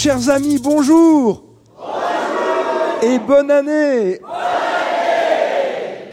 Chers amis, bonjour. Et bonne année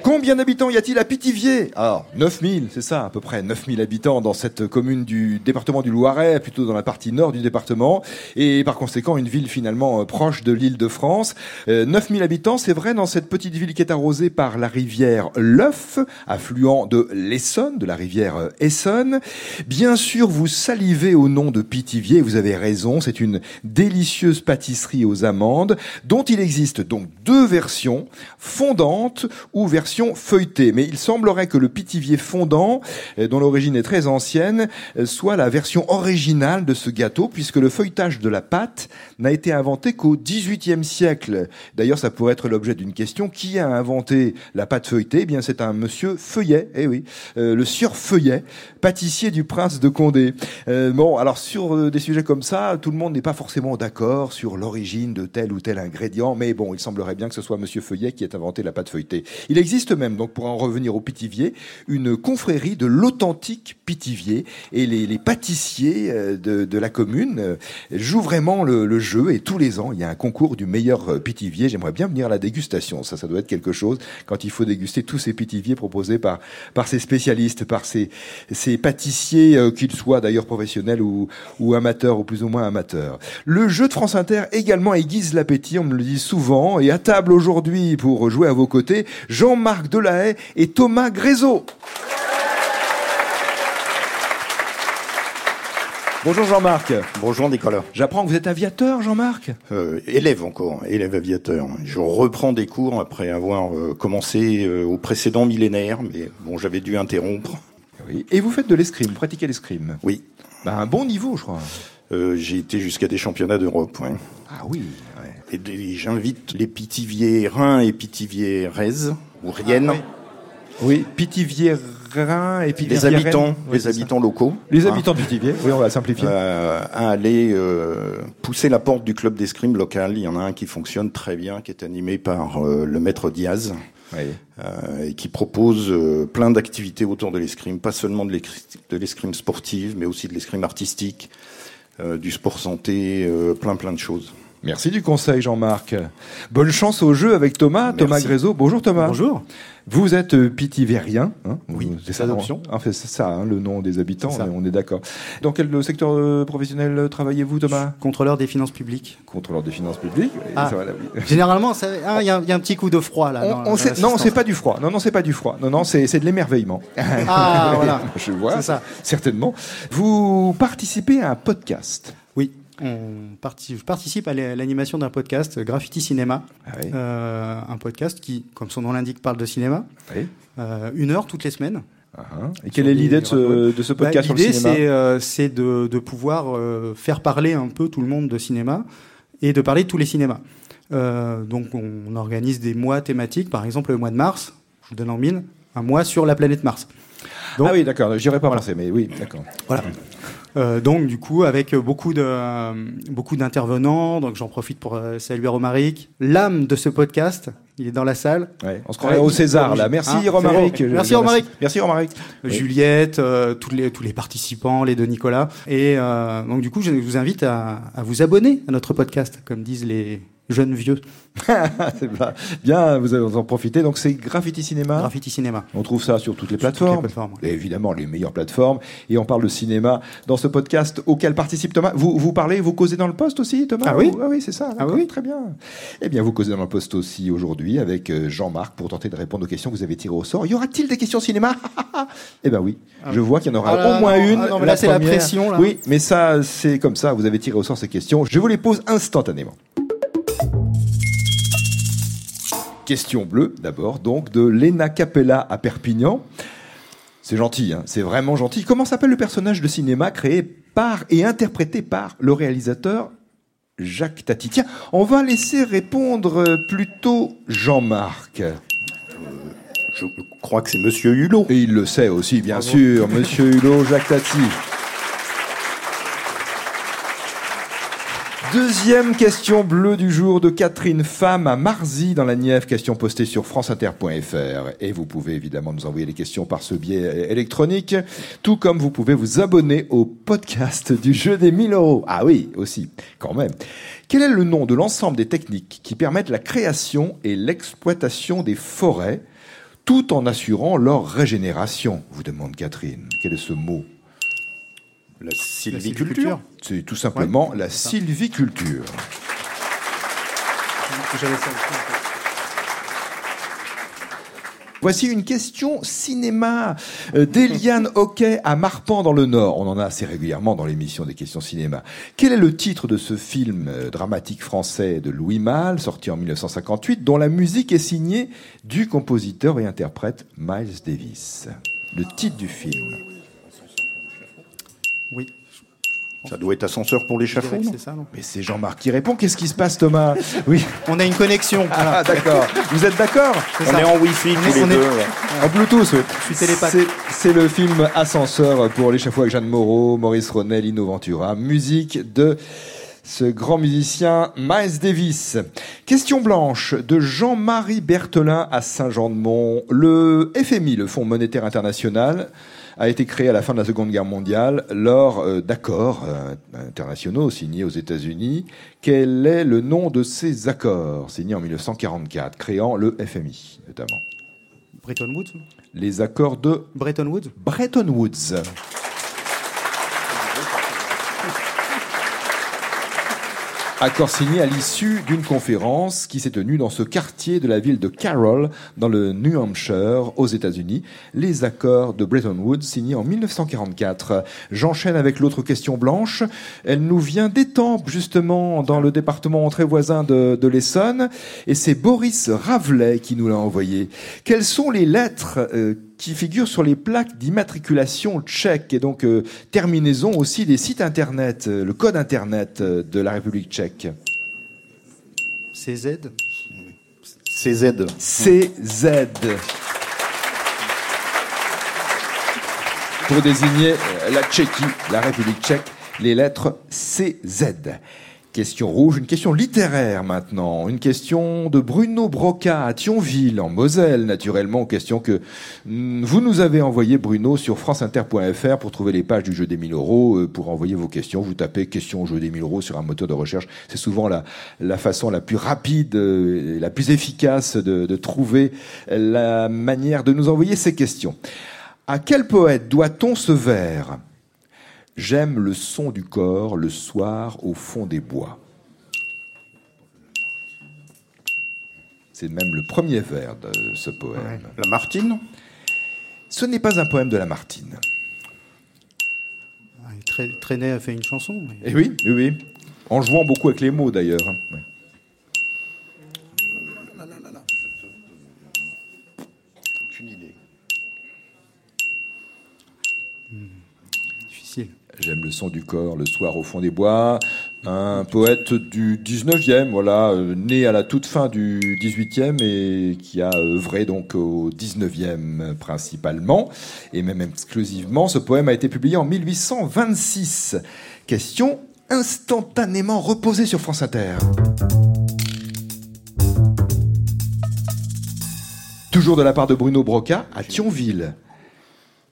Combien d'habitants y a-t-il à Pithiviers? Alors, 9000, c'est ça, à peu près 9000 habitants dans cette commune du département du Loiret, plutôt dans la partie nord du département, et par conséquent une ville finalement euh, proche de l'île de France. Euh, 9000 habitants, c'est vrai, dans cette petite ville qui est arrosée par la rivière L'Œuf, affluent de l'Essonne, de la rivière euh, Essonne. Bien sûr, vous salivez au nom de Pithiviers, vous avez raison, c'est une délicieuse pâtisserie aux amandes, dont il existe donc deux versions, fondantes ou version feuilletée. Mais il semblerait que le pitivier fondant, euh, dont l'origine est très ancienne, euh, soit la version originale de ce gâteau, puisque le feuilletage de la pâte n'a été inventé qu'au XVIIIe siècle. D'ailleurs, ça pourrait être l'objet d'une question. Qui a inventé la pâte feuilletée? Eh bien, c'est un monsieur Feuillet, eh oui, euh, le sieur Feuillet, pâtissier du prince de Condé. Bon, alors sur des sujets comme ça, tout le monde n'est pas forcément d'accord sur l'origine de tel ou tel ingrédient, mais bon, il semblerait bien que ce soit monsieur Feuillet qui ait inventé la pâte feuilletée. Il existe même, donc pour en revenir au Pitivier, une confrérie de l'authentique Pitivier, et les, les pâtissiers euh, de, de la commune euh, jouent vraiment le, le jeu, et tous les ans, il y a un concours du meilleur euh, Pitivier. J'aimerais bien venir à la dégustation, ça, ça doit être quelque chose, quand il faut déguster tous ces Pitiviers proposés par, par ces spécialistes, par ces, ces pâtissiers, qu'ils soient d'ailleurs professionnels ou, ou amateurs, ou plus ou moins amateurs. Le jeu de France Inter également aiguise l'appétit, on me le dit souvent, et à table aujourd'hui pour jouer à vos côtés, Jean-Marc Delahaye et Thomas Grézeau. Bonjour Jean-Marc. Bonjour Nicolas. J'apprends que vous êtes aviateur, Jean-Marc? Euh, élève encore, élève aviateur. Je reprends des cours après avoir euh, commencé euh, au précédent millénaire, mais bon, j'avais dû interrompre. Oui. Et vous faites de l'escrime, vous pratiquez l'escrime? Oui. Bah, un bon niveau, je crois. Euh, J'ai été jusqu'à des championnats d'Europe. Ouais. Ah oui. ouais. Et j'invite les pitiviers Rhin et pitiviers Rez ou Rienne, Oui, Pithiviers, Rhin et puis les habitants, les habitants locaux, Les hein, habitants de Pithiviers. Oui, on va simplifier. euh, à aller euh, pousser la porte du club d'escrime local. Il y en a un qui fonctionne très bien, qui est animé par euh, le maître Diaz. Oui. euh, et qui propose euh, plein d'activités autour de l'escrime, pas seulement de l'escrime sportive, mais aussi de l'escrime artistique, euh, du sport santé, euh, plein plein de choses. Merci du conseil, Jean-Marc. Bonne chance au jeu avec Thomas, Merci. Thomas Grézeau. Bonjour Thomas. Bonjour. Vous êtes euh, Pithiviérien. Hein Oui, c'est ça, fait, c'est ça, hein, le nom des habitants. On est, on est d'accord. Dans quel euh, secteur euh, professionnel travaillez-vous, Thomas Contrôleur des finances publiques. Contrôleur des finances publiques. Ah. ça va, là, oui. Généralement, ah, il y, a il y a un petit coup de froid là. On- dans on non, c'est pas du froid. Non, non, c'est pas du froid. Non, non, c'est de l'émerveillement. Ah, voilà. Je vois. C'est ça. Certainement. Vous participez à un podcast. Oui. On parti- je participe à la- l'animation d'un podcast, Graffiti Cinéma. Ah oui. Euh, un podcast qui, comme son nom l'indique, parle de cinéma. Oui. Euh, une heure toutes les semaines. Ah, hein. Et quelle est l'idée de ce, de ce Bah, podcast sur le L'idée, c'est euh, de, de pouvoir euh, faire parler un peu tout le monde de cinéma et de parler de tous les cinémas. Euh, donc, on, organise des mois thématiques. Par exemple, le mois de mars, je vous donne en mille, un mois sur la planète Mars. Donc- Ah oui, d'accord. J'y aurais pas Voilà. mais oui, d'accord. Voilà. Euh, donc du coup avec beaucoup de euh, beaucoup d'intervenants, donc j'en profite pour euh, saluer Romaric, l'âme de ce podcast, il est dans la salle. Ouais, on se croirait au César, là. hein, Merci, c'est Romaric. Merci, Romaric. Merci, Romaric. Juliette, euh, tous les tous les participants, les deux Nicolas. Et euh, donc du coup je vous invite à, à vous abonner à notre podcast, comme disent les jeunes vieux. C'est bien. Bien, vous allez en profiter. Donc, c'est Graffiti Cinéma. Graffiti Cinéma. On trouve ça sur toutes les Sur toutes les plateformes. plateformes, Et évidemment, les meilleures plateformes. Et on parle de cinéma dans ce podcast auquel participe Thomas. Vous, vous parlez, vous causez dans le poste aussi, Thomas Ah oui Ah oui, c'est ça. Ah oui Très bien. Eh bien, vous causez dans le poste aussi aujourd'hui avec euh, Jean-Marc pour tenter de répondre aux questions que vous avez tirées au sort. Y aura-t-il des questions cinéma Eh ben oui. Je vois qu'il y en aura Ah là au moins non, une. ah non, mais là, c'est la pression, là. Oui, mais ça, c'est comme ça. Vous avez tiré au sort ces questions. Je vous les pose instantanément. Question bleue, d'abord, donc, de Lena Capella à Perpignan. C'est gentil, hein, c'est vraiment gentil. Comment s'appelle le personnage de cinéma créé par et interprété par le réalisateur Jacques Tati? Tiens, on va laisser répondre euh, plutôt Jean-Marc. Je crois que c'est Monsieur Hulot. Et il le sait aussi, bien sûr, Monsieur Hulot, Jacques Tati. Deuxième question bleue du jour de Catherine Femme à Marzy dans la Nièvre. Question postée sur franceinter.fr. Et vous pouvez évidemment nous envoyer les questions par ce biais électronique, tout comme vous pouvez vous abonner au podcast du jeu des 1000 euros. Ah oui, aussi, quand même. Quel est le nom de l'ensemble des techniques qui permettent la création et l'exploitation des forêts tout en assurant leur régénération? Vous demande Catherine. Quel est ce mot? La sylviculture. C'est tout simplement la sylviculture. Voici une question cinéma euh, d'Eliane Hockey à Marpan dans le Nord. On en a assez régulièrement dans l'émission des questions cinéma. Quel est le titre de ce film euh, dramatique français de Louis Malle, sorti en 1958, dont la musique est signée du compositeur et interprète Miles Davis? Le titre du film. Oui, Ça doit être ascenseur pour l'échafaud, c'est ça, non Mais c'est Jean-Marc qui répond. Qu'est-ce qui se passe, Thomas? Oui. On a une connexion. Ah, d'accord. Vous êtes d'accord? On ça. est en Wi-Fi tous On les est- deux. En Bluetooth, oui. Je suis télépathe. C'est- le film Ascenseur pour l'échafaud avec Jeanne Moreau, Maurice Ronel, Lino Ventura. Musique de ce grand musicien Miles Davis. Question blanche de Jean-Marie Berthelin à Saint-Jean-de-Mont. Le FMI, le Fonds monétaire international, a été créé à la fin de la Seconde Guerre mondiale lors euh, d'accords euh, internationaux signés aux États-Unis. Quel est le nom de ces accords signés en 1944, créant le FMI notamment? Bretton Woods Les accords de Bretton Woods? Bretton Woods. Accord signé à l'issue d'une conférence qui s'est tenue dans ce quartier de la ville de Carroll, dans le New Hampshire, aux États-Unis. Les accords de Bretton Woods signés en 1944. J'enchaîne avec l'autre question blanche. Elle nous vient d'Étampes, justement, dans le département très voisin de, l'Essonne. Et c'est Boris Ravelet qui nous l'a envoyé. Quelles sont les lettres euh, qui figurent sur les plaques d'immatriculation tchèque et donc euh, terminaison aussi des sites internet, euh, le code internet euh, de la République tchèque. CZ CZ. CZ. Pour désigner la Tchéquie, la République tchèque, les lettres CZ. Question rouge, une question littéraire maintenant. Une question de Bruno Broca à Thionville, en Moselle, naturellement. Question que mm, vous nous avez envoyée, Bruno, sur franceinter.fr pour trouver les pages du jeu des 1000 euros. euh, Pour envoyer vos questions, vous tapez question jeu des 1000 euros sur un moteur de recherche. C'est souvent la, la façon la plus rapide, euh, et la plus efficace de, de trouver la manière de nous envoyer ces questions. À quel poète doit-on ce vers? J'aime le son du corps le soir au fond des bois. C'est même le premier vers de ce poème. Ouais. La Martine Ce n'est pas un poème de Lamartine. Ah, il tra- Traînet a fait une chanson. mais- Eh oui, oui, oui. En jouant beaucoup avec les mots d'ailleurs. hein. Ouais. J'aime le son du corps le soir au fond des bois. Un poète du 19e, voilà, euh, né à la toute fin du 18e et qui a œuvré donc au 19e principalement et même exclusivement. Ce poème a été publié en 1826. Question instantanément reposée sur France Inter. Toujours de la part de Bruno Broca à Thionville.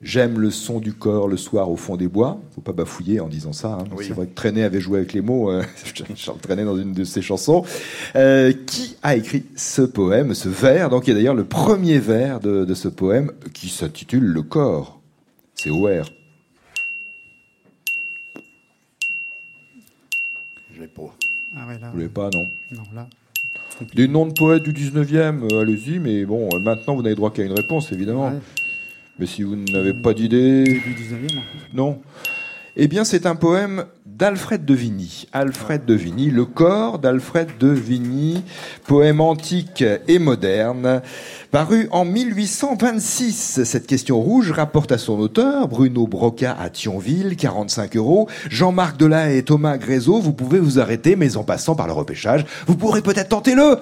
J'aime le son du corps le soir au fond des bois. Faut pas bafouiller en disant ça. hein. Oui. C'est vrai que Trenet avait joué avec les mots. euh, Charles Trenet dans une de ses chansons. Euh, qui a écrit ce poème, ce vers? Donc, il y a d'ailleurs le premier vers de, de ce poème qui s'intitule Le corps. C'est OR. Je l'ai pas. Ah ouais, là. Vous voulez pas, non? Non, là. Des noms de poètes du 19e, euh, allez-y, mais bon, euh, maintenant vous n'avez droit qu'à une réponse, évidemment. Ouais. Mais si vous n'avez pas d'idée, Début 19e. Non. Eh bien, c'est un poème d'Alfred de Vigny. Alfred de Vigny, le corps d'Alfred de Vigny, poème antique et moderne, paru en 1826. Cette question rouge rapporte à son auteur, Bruno Broca à Thionville, 45 euros. Jean-Marc Delahaye et Thomas Grézeau, vous pouvez vous arrêter, mais en passant par le repêchage, vous pourrez peut-être tenter le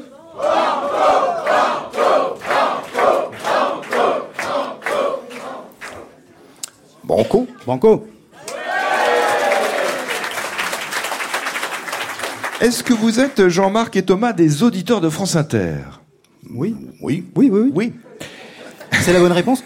Banco Banco Est-ce que vous êtes, Jean-Marc et Thomas, des auditeurs de France Inter? Oui. Oui. Oui, oui, oui. Oui. C'est la bonne réponse?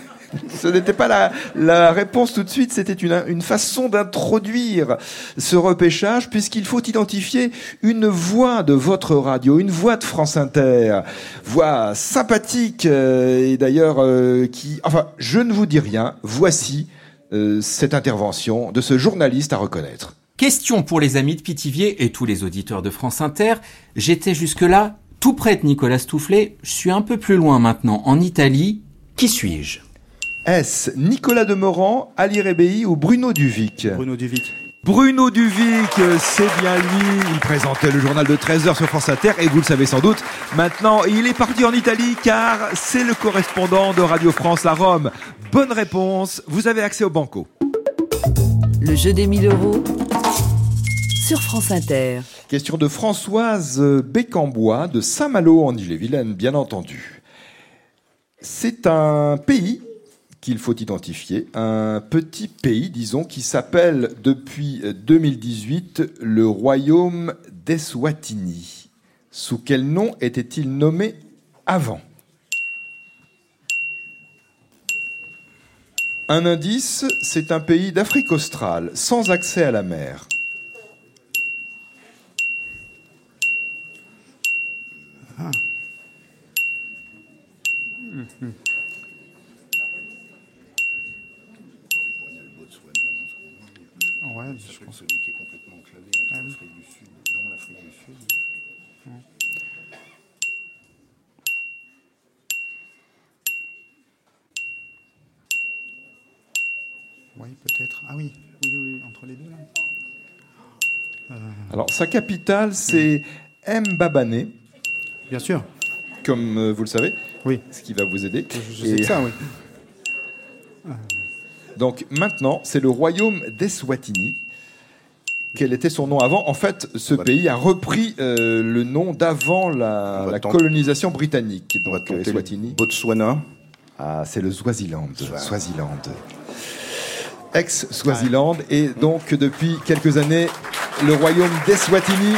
Ce n'était pas la, la réponse tout de suite, c'était une, une façon d'introduire ce repêchage, puisqu'il faut identifier une voix de votre radio, une voix de France Inter, voix sympathique, euh, et d'ailleurs euh, qui... Enfin, je ne vous dis rien, voici euh, cette intervention de ce journaliste à reconnaître. Question pour les amis de Pithiviers et tous les auditeurs de France Inter. J'étais jusque-là tout près de Nicolas Stoufflet. Je suis un peu plus loin maintenant, en Italie. Qui suis-je? Est-ce Nicolas Demorand, Ali Rebéi ou Bruno Duvic? Bruno Duvic. Bruno Duvic, c'est bien lui. Il présentait le journal de 13h sur France Inter et vous le savez sans doute. Maintenant, il est parti en Italie car c'est le correspondant de Radio France à Rome. Bonne réponse. Vous avez accès au banco. Le jeu des 1000 euros sur France Inter. Question de Françoise Bécambois de Saint-Malo en Ille-et-Vilaine, bien entendu. C'est un pays qu'il faut identifier, un petit pays, disons, qui s'appelle depuis 2018 le Royaume d'Eswatini. Sous quel nom était-il nommé avant? Un indice, c'est un pays d'Afrique australe, sans accès à la mer. Peut-être. Ah oui, oui, oui, oui, entre les deux là. Alors, sa capitale, c'est Mbabane, Bien sûr. comme euh, vous le savez, Oui. ce qui va vous aider. Je, je Et sais que ça, oui. Donc maintenant, c'est le royaume d'Eswatini. Quel était son nom avant? En fait, ce pays a repris euh, le nom d'avant la, colonisation britannique. On va euh, Eswatini. Botswana. Ah, c'est le Swaziland. Swa- Swaziland. Ex-Swaziland. Et donc, depuis quelques années, le royaume d'Eswatini.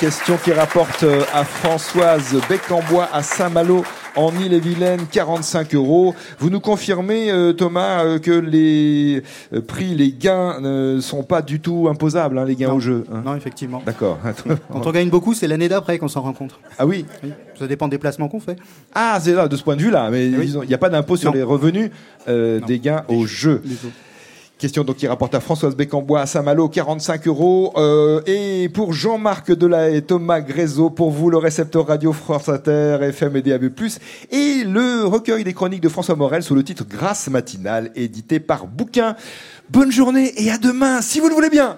Question qui rapporte euh, à Françoise Becambois à Saint-Malo en Ille-et-Vilaine, 45 euros. Vous nous confirmez, euh, Thomas, euh, que les euh, prix, les gains ne sont pas du tout imposables, hein, les gains Non. au jeu. hein. Non, effectivement. D'accord. Quand on gagne beaucoup, c'est l'année d'après qu'on s'en rend compte. ah oui. Oui. Ça dépend des placements qu'on fait. Ah, c'est là, de ce point de vue-là. Mais Eh oui. il n'y a pas d'impôt sur les revenus euh, des gains au jeu. Les. Question donc qui rapporte à Françoise Becambois à Saint-Malo, 45 euros. Euh, et pour Jean-Marc Delahaye Thomas Grézeau, pour vous, le récepteur radio France Inter, FM et DAB+, et le recueil des chroniques de François Morel sous le titre Grâce matinale, édité par Bouquin. Bonne journée et à demain, si vous le voulez bien